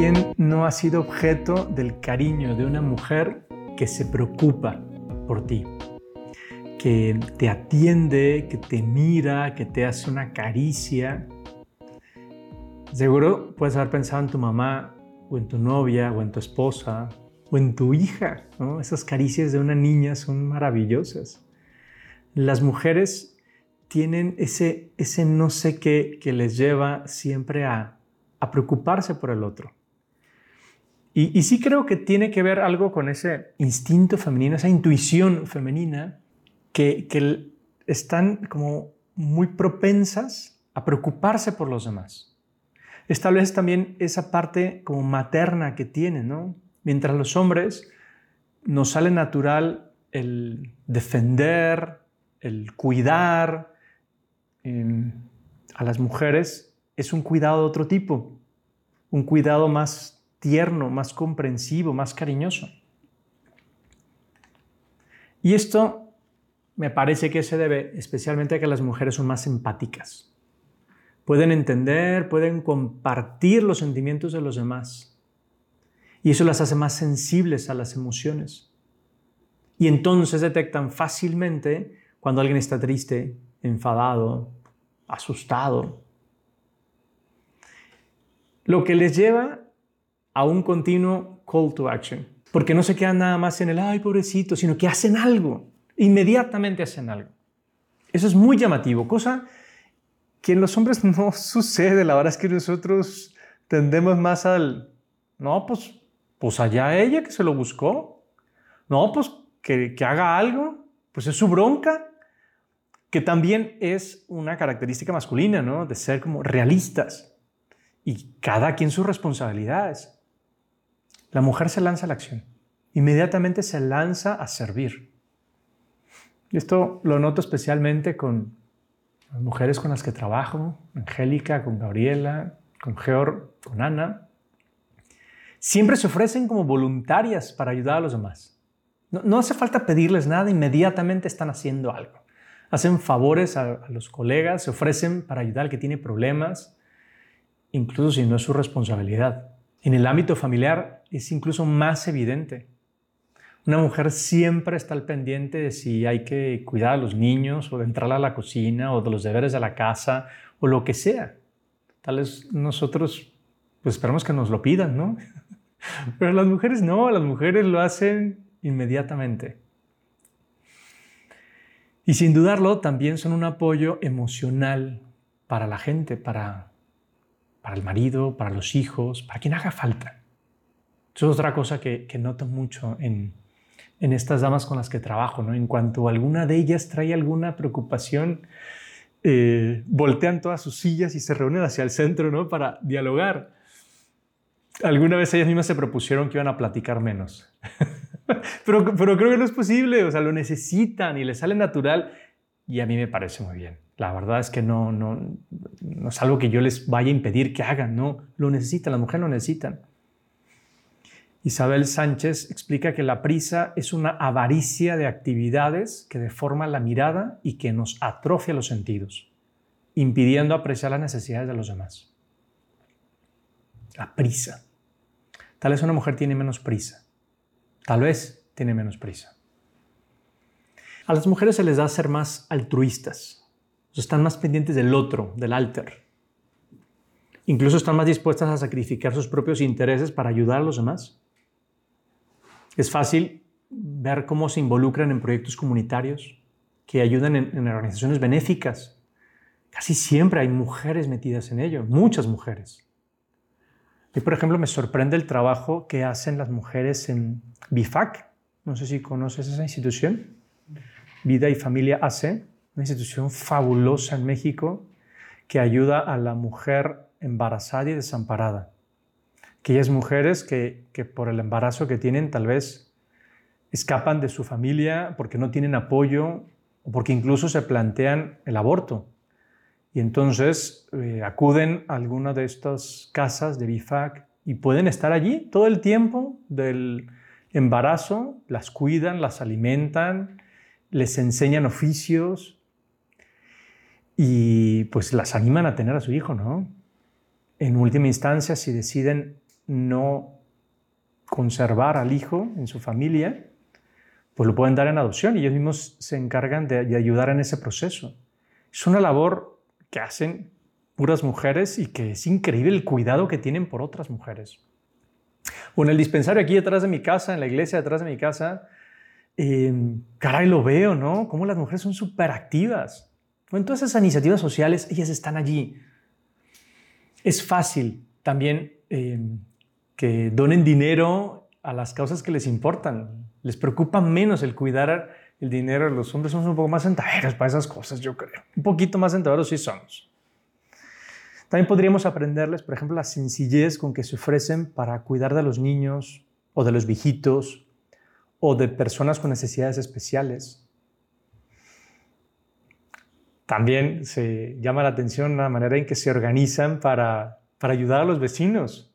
¿Quién no ha sido objeto del cariño de una mujer que se preocupa por ti? Que te atiende, que te mira, que te hace una caricia. Seguro puedes haber pensado en tu mamá o en tu novia o en tu esposa o en tu hija. Esas caricias de una niña son maravillosas. Las mujeres tienen ese, ese no sé qué que les lleva siempre a, preocuparse por el otro. Y, sí creo que tiene que ver algo con ese instinto femenino, esa intuición femenina, que, que están como muy propensas a preocuparse por los demás. Establece también esa parte como materna que tienen, ¿no? Mientras los hombres nos sale natural el defender, el cuidar em, a las mujeres es un cuidado de otro tipo, un cuidado más tierno, más comprensivo, más cariñoso. Y esto me parece que se debe especialmente a que las mujeres son más empáticas. Pueden entender, pueden compartir los sentimientos de los demás. Y eso las hace más sensibles a las emociones. Y entonces detectan fácilmente cuando alguien está triste, enfadado, asustado. Lo que les lleva a un continuo call to action. Porque no se quedan nada más en el, ay, pobrecito, sino que hacen algo. Inmediatamente hacen algo. Eso es muy llamativo, cosa que en los hombres no sucede. La verdad es que nosotros tendemos más al, no, pues, pues allá ella que se lo buscó. No, pues que, que haga algo. Pues es su bronca que también es una característica masculina, ¿no? De ser como realistas y cada quien sus responsabilidades. La mujer se lanza a la acción, inmediatamente se lanza a servir. Y esto lo noto especialmente con las mujeres con las que trabajo, Angélica, con Gabriela, con Georg, con Ana. Siempre se ofrecen como voluntarias para ayudar a los demás. No, hace falta pedirles nada, inmediatamente están haciendo algo hacen favores a, los colegas, se ofrecen para ayudar al que tiene problemas, incluso si no es su responsabilidad. En el ámbito familiar es incluso más evidente. Una mujer siempre está al pendiente de si hay que cuidar a los niños o de entrar a la cocina o de los deberes de la casa o lo que sea. Tal vez nosotros pues esperamos que nos lo pidan, ¿no? Pero las mujeres no, las mujeres lo hacen inmediatamente. Y sin dudarlo, también son un apoyo emocional para la gente, para, para el marido, para los hijos, para quien haga falta. Eso es otra cosa que, noto mucho en, estas damas con las que trabajo. ¿no? En cuanto alguna de ellas trae alguna preocupación, eh, voltean todas sus sillas y se reúnen hacia el centro ¿no? para dialogar. Alguna vez ellas mismas se propusieron que iban a platicar menos. pero, pero creo que no es posible, o sea, lo necesitan y les sale natural y a mí me parece muy bien. La verdad es que no, no, no es algo que yo les vaya a impedir que hagan, no, lo necesitan, las mujeres lo necesitan. Isabel Sánchez explica que la prisa es una avaricia de actividades que deforma la mirada y que nos atrofia los sentidos, impidiendo apreciar las necesidades de los demás. La prisa. Tal vez una mujer tiene menos prisa, Tal vez tiene menos prisa. A las mujeres se les da ser más altruistas. Están más pendientes del otro, del alter. Incluso están más dispuestas a sacrificar sus propios intereses para ayudar a los demás. Es fácil ver cómo se involucran en proyectos comunitarios que ayudan en, en organizaciones benéficas. Casi siempre hay mujeres metidas en ello, muchas mujeres. Y por ejemplo, me sorprende el trabajo que hacen las mujeres en BIFAC. No sé si conoces esa institución. Vida y Familia AC, una institución fabulosa en México que ayuda a la mujer embarazada y desamparada. Aquellas mujeres que, por el embarazo que tienen tal vez escapan de su familia porque no tienen apoyo o porque incluso se plantean el aborto. Y entonces eh, acuden a alguna de estas casas de BIFAC y pueden estar allí todo el tiempo del embarazo, las cuidan, las alimentan, les enseñan oficios y pues las animan a tener a su hijo, ¿no? En última instancia, si deciden no conservar al hijo en su familia, pues lo pueden dar en adopción y ellos mismos se encargan de, ayudar en ese proceso. Es una labor que hacen puras mujeres y que es increíble el cuidado que tienen por otras mujeres. O en el dispensario aquí detrás de mi casa, en la iglesia detrás de mi casa, eh, caray, lo veo, ¿no? Cómo las mujeres son súper activas. En todas esas iniciativas sociales, ellas están allí. Es fácil también em, que donen dinero a las causas que les importan. Les preocupa menos el cuidar el dinero. Los hombres somos un poco más sentaderos para esas cosas, yo creo. Un poquito más sentaderos sí somos. También podríamos aprenderles, por ejemplo, la sencillez con que se ofrecen para cuidar de los niños o de los viejitos o de personas con necesidades especiales. También se llama la atención la manera en que se organizan para, para ayudar a los vecinos.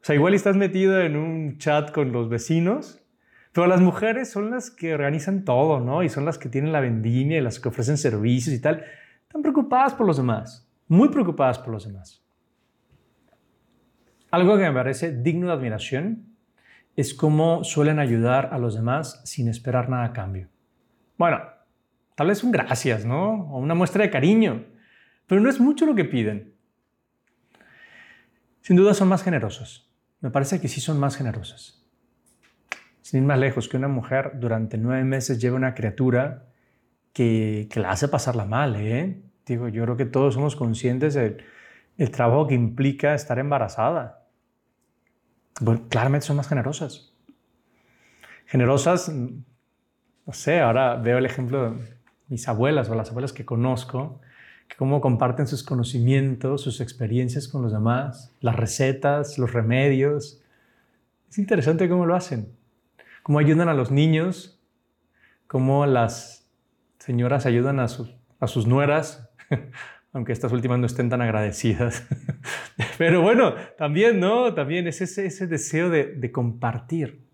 O sea, igual estás metido en un chat con los vecinos, pero las mujeres son las que organizan todo, ¿no? Y son las que tienen la vendimia y las que ofrecen servicios y tal. Están preocupadas por los demás muy preocupadas por los demás. Algo que me parece digno de admiración es cómo suelen ayudar a los demás sin esperar nada a cambio. Bueno, tal vez un gracias, ¿no? O una muestra de cariño, pero no es mucho lo que piden. Sin duda son más generosos. Me parece que sí son más generosas. Sin ir más lejos, que una mujer durante nueve meses lleve una criatura que, la hace pasarla mal, ¿eh? Digo, yo creo que todos somos conscientes del el trabajo que implica estar embarazada. Claramente son más generosas. Generosas, no sé, ahora veo el ejemplo de mis abuelas o las abuelas que conozco, que cómo comparten sus conocimientos, sus experiencias con los demás, las recetas, los remedios. Es interesante cómo lo hacen, cómo ayudan a los niños, cómo las señoras ayudan a sus, a sus nueras aunque estas últimas no estén tan agradecidas. Pero bueno, también, ¿no? También es ese, ese deseo de, de compartir.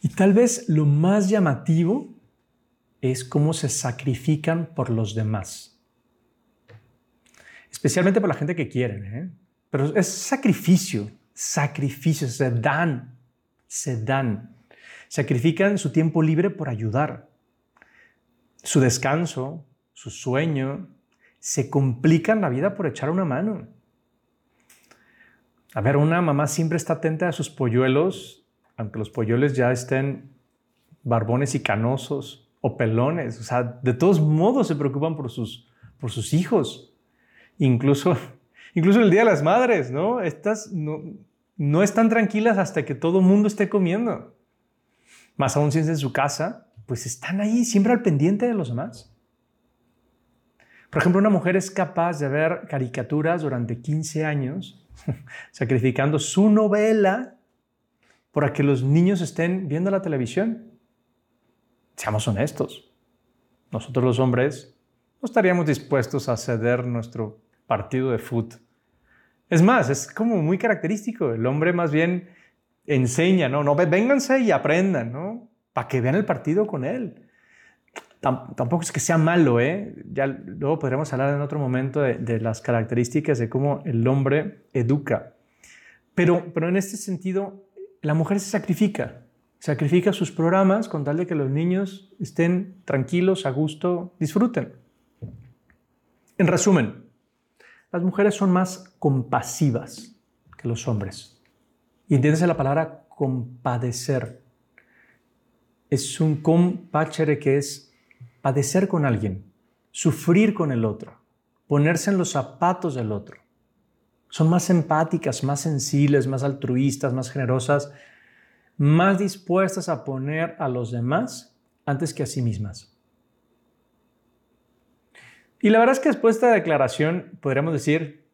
Y tal vez lo más llamativo es cómo se sacrifican por los demás. Especialmente por la gente que quieren, ¿eh? Pero es sacrificio, sacrificio, se dan, se dan. Sacrifican su tiempo libre por ayudar, su descanso, su sueño, se complican la vida por echar una mano. A ver, una mamá siempre está atenta a sus polluelos, aunque los polluelos ya estén barbones y canosos o pelones. O sea, de todos modos se preocupan por sus, por sus hijos. Incluso, incluso el Día de las Madres, ¿no? Estas no, no están tranquilas hasta que todo el mundo esté comiendo. Más aún si es en su casa, pues están ahí siempre al pendiente de los demás. Por ejemplo, una mujer es capaz de ver caricaturas durante 15 años, sacrificando su novela para que los niños estén viendo la televisión. Seamos honestos. Nosotros los hombres no estaríamos dispuestos a ceder nuestro partido de fútbol. Es más, es como muy característico. El hombre más bien enseña, ¿no? No, vénganse y aprendan, ¿no? Para que vean el partido con él tampoco es que sea malo, ¿eh? Ya luego podremos hablar en otro momento de, las características de cómo el hombre educa. Pero, pero en este sentido, la mujer se sacrifica, sacrifica sus programas con tal de que los niños estén tranquilos, a gusto, disfruten. En resumen, las mujeres son más compasivas que los hombres. Y la palabra compadecer. Es un compachere que es padecer con alguien, sufrir con el otro, ponerse en los zapatos del otro. Son más empáticas, más sensibles, más altruistas, más generosas, más dispuestas a poner a los demás antes que a sí mismas. Y la verdad es que después de esta declaración podríamos decir,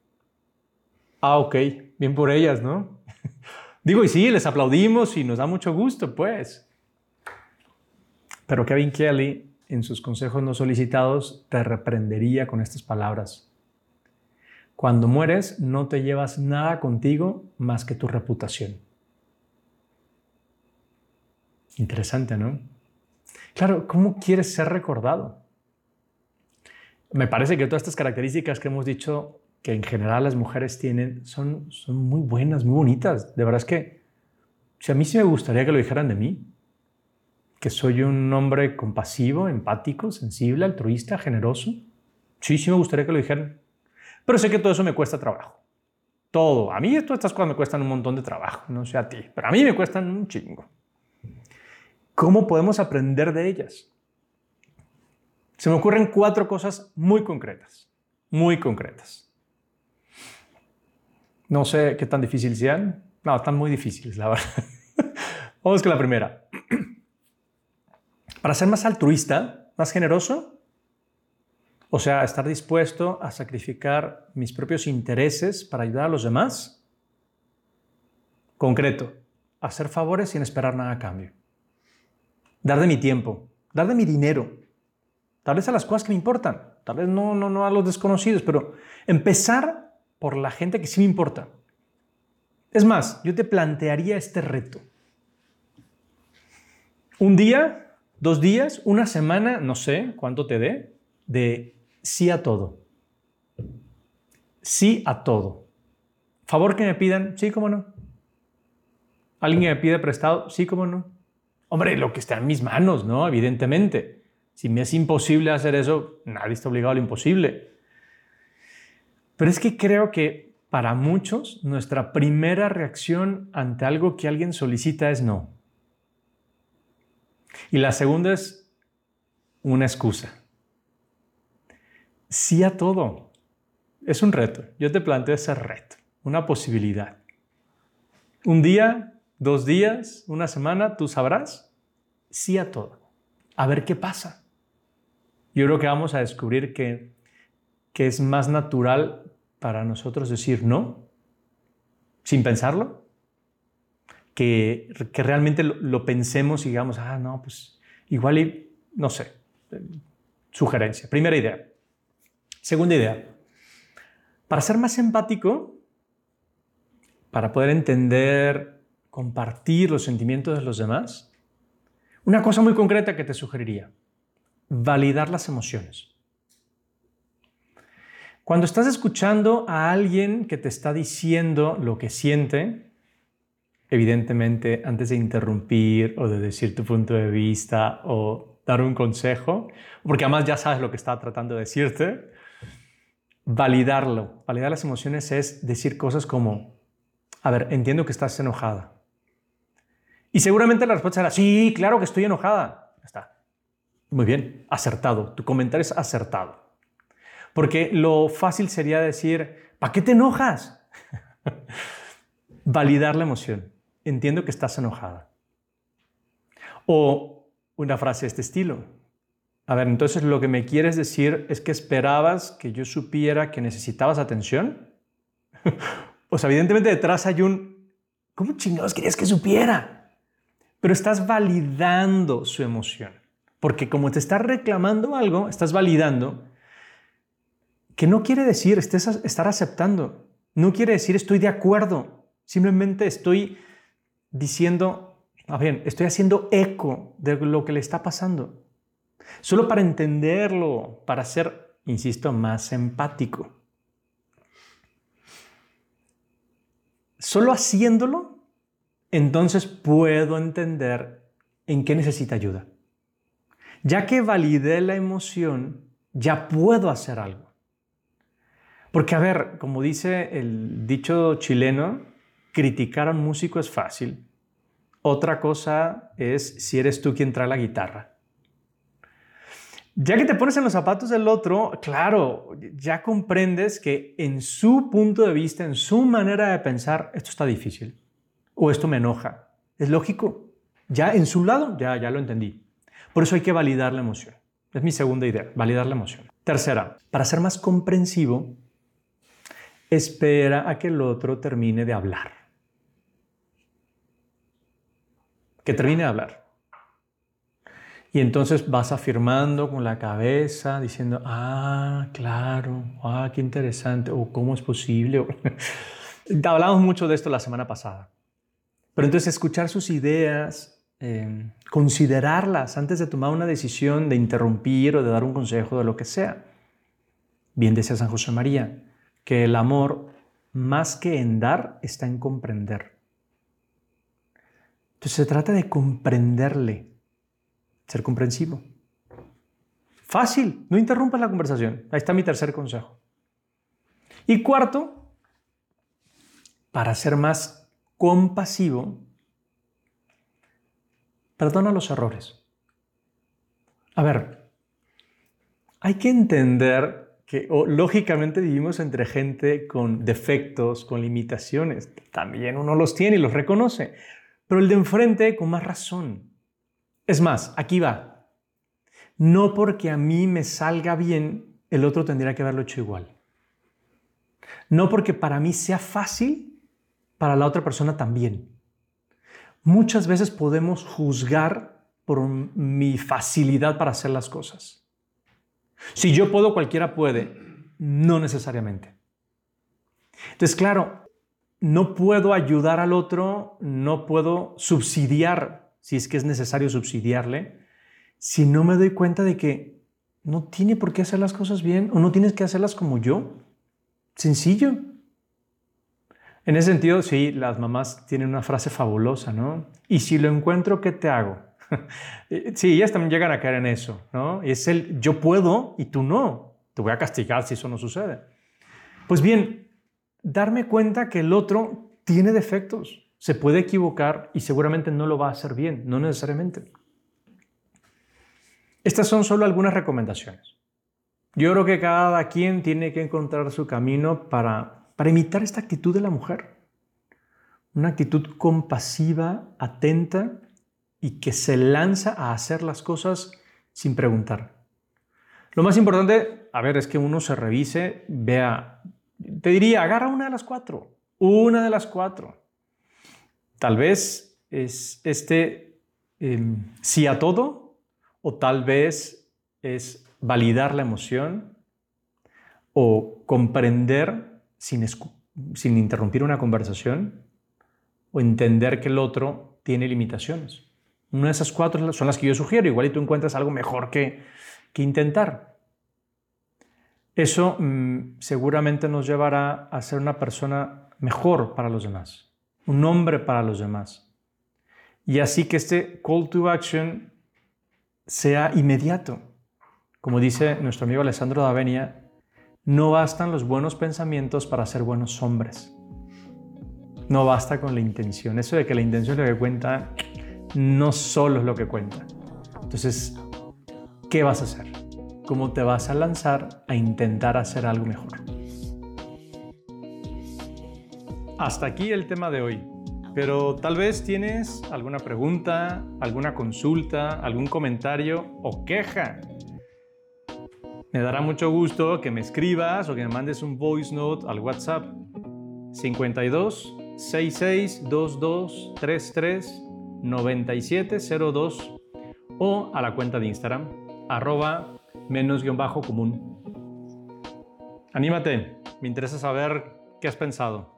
ah, ok, bien por ellas, ¿no? Digo, y sí, les aplaudimos y nos da mucho gusto, pues. Pero Kevin Kelly en sus consejos no solicitados, te reprendería con estas palabras. Cuando mueres no te llevas nada contigo más que tu reputación. Interesante, ¿no? Claro, ¿cómo quieres ser recordado? Me parece que todas estas características que hemos dicho que en general las mujeres tienen son, son muy buenas, muy bonitas. De verdad es que, si a mí sí me gustaría que lo dijeran de mí, que soy un hombre compasivo, empático, sensible, altruista, generoso. Sí, sí me gustaría que lo dijeran. Pero sé que todo eso me cuesta trabajo. Todo. A mí todas estas cosas me cuestan un montón de trabajo, no sé a ti, pero a mí me cuestan un chingo. ¿Cómo podemos aprender de ellas? Se me ocurren cuatro cosas muy concretas, muy concretas. No sé qué tan difíciles sean. No, están muy difíciles, la verdad. Vamos con la primera. Para ser más altruista, más generoso, o sea, estar dispuesto a sacrificar mis propios intereses para ayudar a los demás. Concreto, hacer favores sin esperar nada a cambio. Dar de mi tiempo, dar de mi dinero, tal vez a las cosas que me importan, tal vez no, no, no a los desconocidos, pero empezar por la gente que sí me importa. Es más, yo te plantearía este reto. Un día, dos días, una semana, no sé cuánto te dé, de sí a todo. Sí a todo. Favor que me pidan, sí, cómo no. Alguien que me pide prestado, sí, cómo no. Hombre, lo que está en mis manos, ¿no? Evidentemente. Si me es imposible hacer eso, nadie está obligado a lo imposible. Pero es que creo que para muchos nuestra primera reacción ante algo que alguien solicita es no. Y la segunda es una excusa. Sí a todo. Es un reto. Yo te planteo ese reto, una posibilidad. Un día, dos días, una semana, tú sabrás. Sí a todo. A ver qué pasa. Yo creo que vamos a descubrir que que es más natural para nosotros decir no sin pensarlo, que, realmente lo, pensemos y digamos, ah, no, pues igual y, no sé, sugerencia. Primera idea. Segunda idea. Para ser más empático, para poder entender, compartir los sentimientos de los demás, una cosa muy concreta que te sugeriría, validar las emociones. Cuando estás escuchando a alguien que te está diciendo lo que siente, evidentemente antes de interrumpir o de decir tu punto de vista o dar un consejo, porque además ya sabes lo que está tratando de decirte, validarlo. Validar las emociones es decir cosas como, a ver, entiendo que estás enojada. Y seguramente la respuesta será, sí, claro que estoy enojada. Está. Muy bien, acertado. Tu comentario es acertado. Porque lo fácil sería decir, ¿para qué te enojas? Validar la emoción. Entiendo que estás enojada. O una frase de este estilo. A ver, entonces lo que me quieres decir es que esperabas que yo supiera que necesitabas atención. pues evidentemente detrás hay un, ¿cómo chingados querías que supiera? Pero estás validando su emoción. Porque como te estás reclamando algo, estás validando que no quiere decir estar aceptando, no quiere decir estoy de acuerdo, simplemente estoy diciendo, a ver, estoy haciendo eco de lo que le está pasando. Solo para entenderlo, para ser, insisto, más empático. Solo haciéndolo, entonces puedo entender en qué necesita ayuda. Ya que validé la emoción, ya puedo hacer algo. Porque, a ver, como dice el dicho chileno, criticar a un músico es fácil. Otra cosa es si eres tú quien trae la guitarra. Ya que te pones en los zapatos del otro, claro, ya comprendes que en su punto de vista, en su manera de pensar, esto está difícil o esto me enoja. Es lógico. Ya en su lado, ya, ya lo entendí. Por eso hay que validar la emoción. Es mi segunda idea, validar la emoción. Tercera, para ser más comprensivo, espera a que el otro termine de hablar. Que termine de hablar. Y entonces vas afirmando con la cabeza, diciendo, ah, claro, ah, qué interesante, o cómo es posible. Hablamos mucho de esto la semana pasada. Pero entonces escuchar sus ideas, em, considerarlas antes de tomar una decisión de interrumpir o de dar un consejo de lo que sea. Bien decía San José María, que el amor, más que en dar, está en comprender. Se trata de comprenderle, ser comprensivo. Fácil, no interrumpas la conversación. Ahí está mi tercer consejo. Y cuarto, para ser más compasivo, perdona los errores. A ver, hay que entender que lógicamente vivimos entre gente con defectos, con limitaciones. También uno los tiene y los reconoce. Pero el de enfrente con más razón. Es más, aquí va. No porque a mí me salga bien, el otro tendría que haberlo hecho igual. No porque para mí sea fácil, para la otra persona también. Muchas veces podemos juzgar por mi facilidad para hacer las cosas. Si yo puedo, cualquiera puede. No necesariamente. Entonces, claro, no puedo ayudar al otro, no puedo subsidiar, si es que es necesario subsidiarle, si no me doy cuenta de que no tiene por qué hacer las cosas bien o no tienes que hacerlas como yo. Sencillo. En ese sentido, sí, las mamás tienen una frase fabulosa, ¿no? Y si lo encuentro, ¿qué te hago? sí, ellas también llegan a caer en eso, ¿no? Es el yo puedo y tú no. Te voy a castigar si eso no sucede. Pues bien, darme cuenta que el otro tiene defectos, se puede equivocar y seguramente no lo va a hacer bien, no necesariamente. Estas son solo algunas recomendaciones. Yo creo que cada quien tiene que encontrar su camino para para imitar esta actitud de la mujer. Una actitud compasiva, atenta y que se lanza a hacer las cosas sin preguntar. Lo más importante, a ver, es que uno se revise, vea, te diría, agarra una de las cuatro, una de las cuatro. Tal vez es este em, sí a todo o tal vez es validar la emoción o comprender sin, interrumpir una conversación o entender que el otro tiene limitaciones. Una de esas cuatro son las que yo sugiero. Igual y tú encuentras algo mejor que, que intentar. Eso mm, seguramente nos llevará a ser una persona mejor para los demás, un hombre para los demás. Y así que este call to action sea inmediato. Como dice nuestro amigo Alessandro Davenia, no bastan los buenos pensamientos para ser buenos hombres. No basta con la intención. Eso de que la intención es lo que cuenta, no solo es lo que cuenta. Entonces, ¿qué vas a hacer? ¿Cómo te vas a lanzar a intentar hacer algo mejor? Hasta aquí el tema de hoy. Pero tal vez tienes alguna pregunta, alguna consulta, algún comentario o queja me dará mucho gusto que me escribas o que me mandes un voice note al WhatsApp 52 66 22 33 9702 o a la cuenta de Instagram menos guion bajo común. Anímate, me interesa saber qué has pensado.